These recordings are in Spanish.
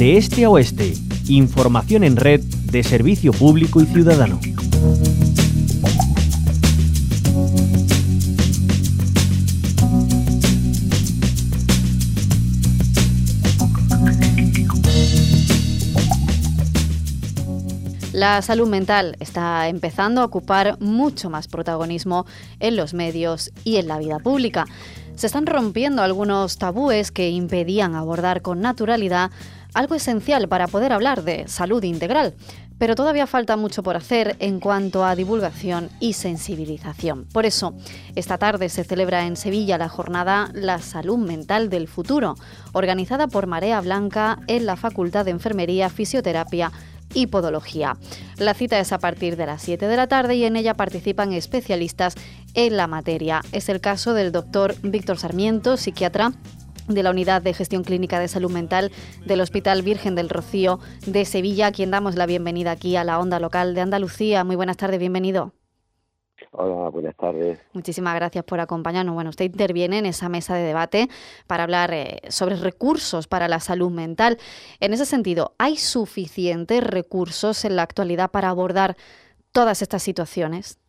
de este a oeste. Información en red de servicio público y ciudadano. La salud mental está empezando a ocupar mucho más protagonismo en los medios y en la vida pública. Se están rompiendo algunos tabúes que impedían abordar con naturalidad algo esencial para poder hablar de salud integral, pero todavía falta mucho por hacer en cuanto a divulgación y sensibilización. Por eso, esta tarde se celebra en Sevilla la jornada La Salud Mental del Futuro, organizada por Marea Blanca en la Facultad de Enfermería, Fisioterapia y Podología. La cita es a partir de las 7 de la tarde y en ella participan especialistas en la materia. Es el caso del doctor Víctor Sarmiento, psiquiatra de la Unidad de Gestión Clínica de Salud Mental del Hospital Virgen del Rocío de Sevilla, a quien damos la bienvenida aquí a la onda local de Andalucía. Muy buenas tardes, bienvenido. Hola, buenas tardes. Muchísimas gracias por acompañarnos. Bueno, usted interviene en esa mesa de debate para hablar eh, sobre recursos para la salud mental. En ese sentido, ¿hay suficientes recursos en la actualidad para abordar todas estas situaciones?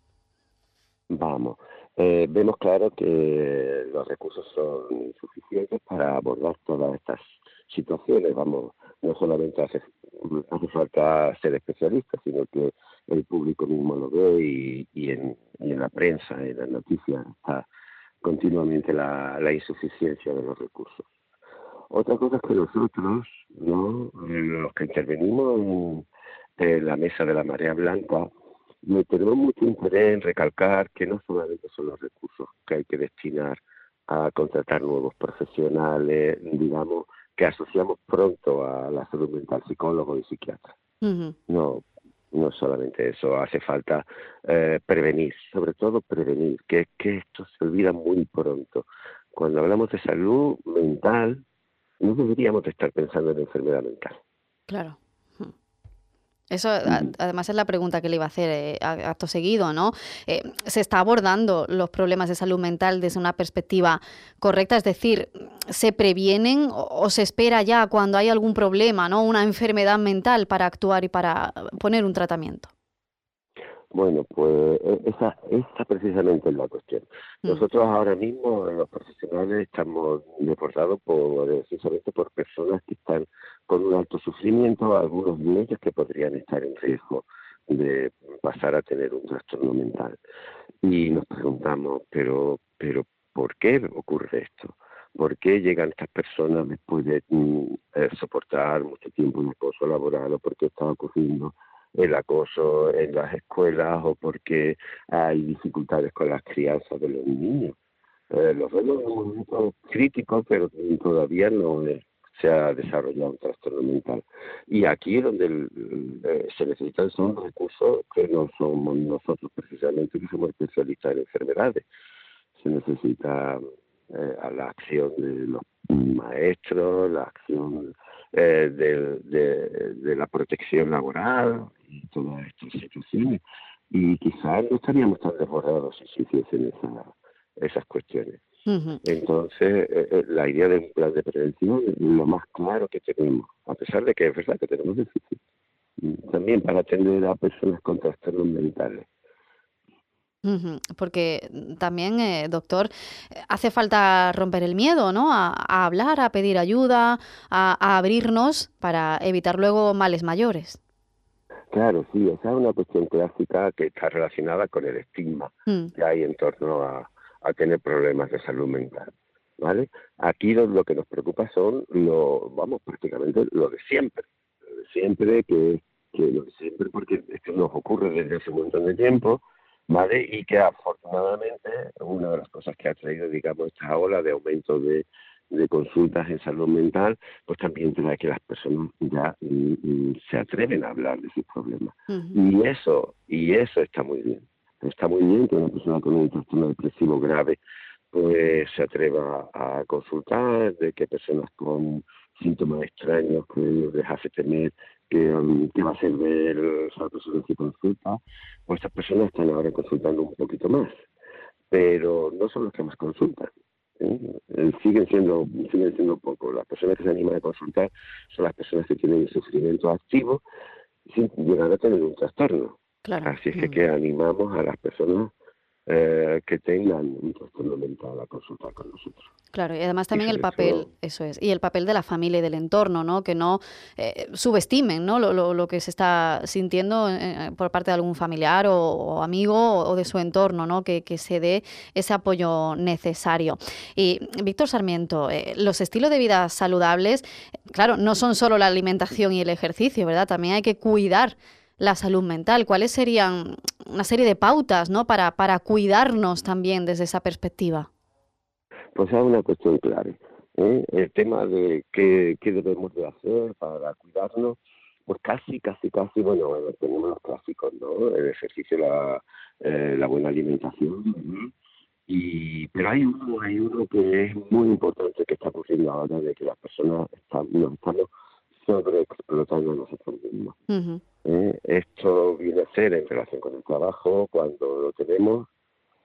Vamos, eh, vemos claro que los recursos son insuficientes para abordar todas estas situaciones. Vamos, no solamente hace, hace falta ser especialista, sino que el público mismo lo ve y, y, en, la prensa, en las noticias, está continuamente la, insuficiencia de los recursos. Otra cosa es que nosotros, ¿no? los que intervenimos en, la mesa de la marea blanca, tenemos mucho interés en recalcar que no solamente son los recursos que hay que destinar a contratar nuevos profesionales, digamos, que asociamos pronto a la salud mental, psicólogos y psiquiatras. No, no solamente eso, hace falta eh, prevenir, sobre todo prevenir, que, que esto se olvida muy pronto. Cuando hablamos de salud mental, no deberíamos de estar pensando en enfermedad mental. Claro. Eso además es la pregunta que le iba a hacer eh, acto seguido, ¿no? Eh, ¿Se está abordando los problemas de salud mental desde una perspectiva correcta? Es decir, ¿se previenen o, se espera ya cuando hay algún problema, ¿no? Una enfermedad mental para actuar y para poner un tratamiento. Bueno, pues e, esa, esa precisamente es la cuestión. Mm. Nosotros ahora mismo, los profesionales, estamos deportados por, precisamente por personas que están con un alto sufrimiento, algunos de ellos que podrían estar en riesgo de pasar a tener un trastorno mental. Y nos preguntamos, pero, pero ¿por qué ocurre esto? ¿Por qué llegan estas personas después de mm, eh, soportar mucho tiempo un acoso laboral o por qué está ocurriendo el acoso en las escuelas o porque hay dificultades con las crianzas de los niños. Eh, los vemos en un momento crítico, pero todavía no se ha desarrollado un trastorno mental. Y aquí donde eh, se necesitan son recursos que no somos nosotros precisamente, que somos especialistas en enfermedades. Se necesita eh, a la acción de los maestros, la acción eh, de, de, la protección laboral y todas estas situaciones. Y quizás no estaríamos tan desbordados si se hiciesen esa, esas cuestiones. Entonces, eh, eh, la idea de un plan de prevención es lo más claro que tenemos, a pesar de que es verdad que tenemos déficit. También para atender a personas con trastornos mentales. Porque también, eh, doctor, hace falta romper el miedo, ¿no? A, hablar, a pedir ayuda, a, abrirnos para evitar luego males mayores. Claro, sí, esa es una cuestión clásica que está relacionada con el estigma mm. que hay en torno a, tener problemas de salud mental, ¿vale? Aquí lo, que nos preocupa son, lo, vamos, prácticamente lo de siempre, lo de siempre, que, que lo de siempre, porque esto nos ocurre desde hace un montón de tiempo, ¿vale? Y que afortunadamente una de las cosas que ha traído, digamos, esta ola de aumento de, consultas en salud mental, pues también trae que las personas ya mm, mm, se atreven a hablar de sus problemas. Y eso, y eso está muy bien. Está muy bien que una persona con un trastorno depresivo grave pues se atreva a consultar, de que personas con síntomas extraños que les hace temer que, que va a ser de esa persona que consulta, pues estas personas están ahora consultando un poquito más, pero no son los que más consultan. ¿eh? El siguen siendo siguen siendo pocos. Las personas que se animan a consultar son las personas que tienen sufrimiento activo sin llegar a tener un trastorno. Así es que, que animamos a las personas eh, que tengan un trastorno mental a consultar con nosotros. Claro, y además también el papel, eso es, y el papel de la familia y del entorno, ¿no? Que no eh, subestimen, ¿no? Lo, lo, que se está sintiendo eh, por parte de algún familiar o, amigo o, de su entorno, ¿no? Que, que, se dé ese apoyo necesario. Y Víctor Sarmiento, los estilos de vida saludables, claro, no son solo la alimentación y el ejercicio, ¿verdad? También hay que cuidar la salud mental? ¿Cuáles serían una serie de pautas ¿no? para, para cuidarnos también desde esa perspectiva? Pues hay una cuestión clara. ¿eh? El tema de qué, qué, debemos de hacer para cuidarnos, pues casi, casi, casi, bueno, tenemos los clásicos, ¿no? El ejercicio, la, eh, la buena alimentación. Y, pero hay uno, hay uno que es muy importante que está ocurriendo ahora, de que las personas están, nos estamos sobreexplotando a nosotros mismos. ¿Eh? Esto viene a ser en relación con el trabajo, cuando lo tenemos,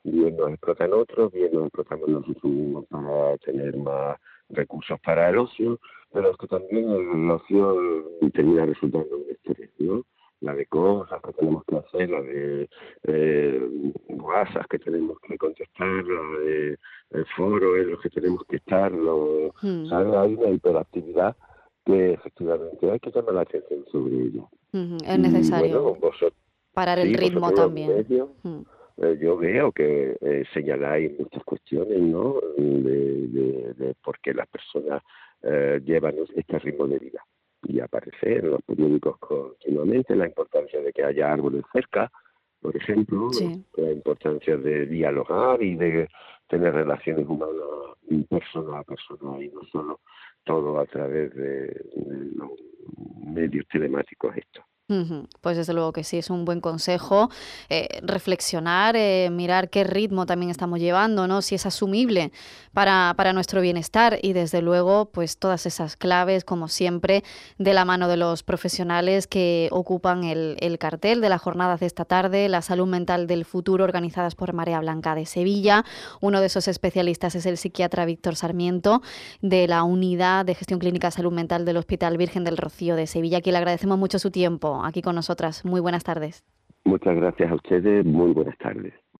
bien nos explotan otros, bien nos explotamos nosotros mismos para tener más recursos para el ocio, pero es que también el ocio termina resultando un estrés, ¿no? La de cosas que tenemos que hacer, la de eh, WhatsApp que tenemos que contestar, la de el foro en los que tenemos que estar, lo, mm. Hay una hiperactividad que efectivamente hay que tomar la atención sobre ella. Es necesario parar el ritmo también. Eh, yo veo que eh, señaláis muchas cuestiones, ¿no? De, de, por qué las personas eh, llevan este ritmo de vida. Y aparece en los periódicos continuamente la importancia de que haya árboles cerca, por ejemplo, la importancia de dialogar y de tener relaciones humanas persona a persona y no solo todo a través de, los medios telemáticos estos. Pues desde luego que sí, es un buen consejo. Eh, reflexionar, eh, mirar qué ritmo también estamos llevando, ¿no? Si es asumible para, para, nuestro bienestar y desde luego, pues todas esas claves, como siempre, de la mano de los profesionales que ocupan el, el cartel de la jornada de esta tarde, la salud mental del futuro, organizadas por Marea Blanca de Sevilla. Uno de esos especialistas es el psiquiatra Víctor Sarmiento, de la Unidad de Gestión Clínica Salud Mental del Hospital Virgen del Rocío de Sevilla, a quien le agradecemos mucho su aquí con nosotras. Muy buenas tardes. Muchas gracias a ustedes. Muy buenas tardes.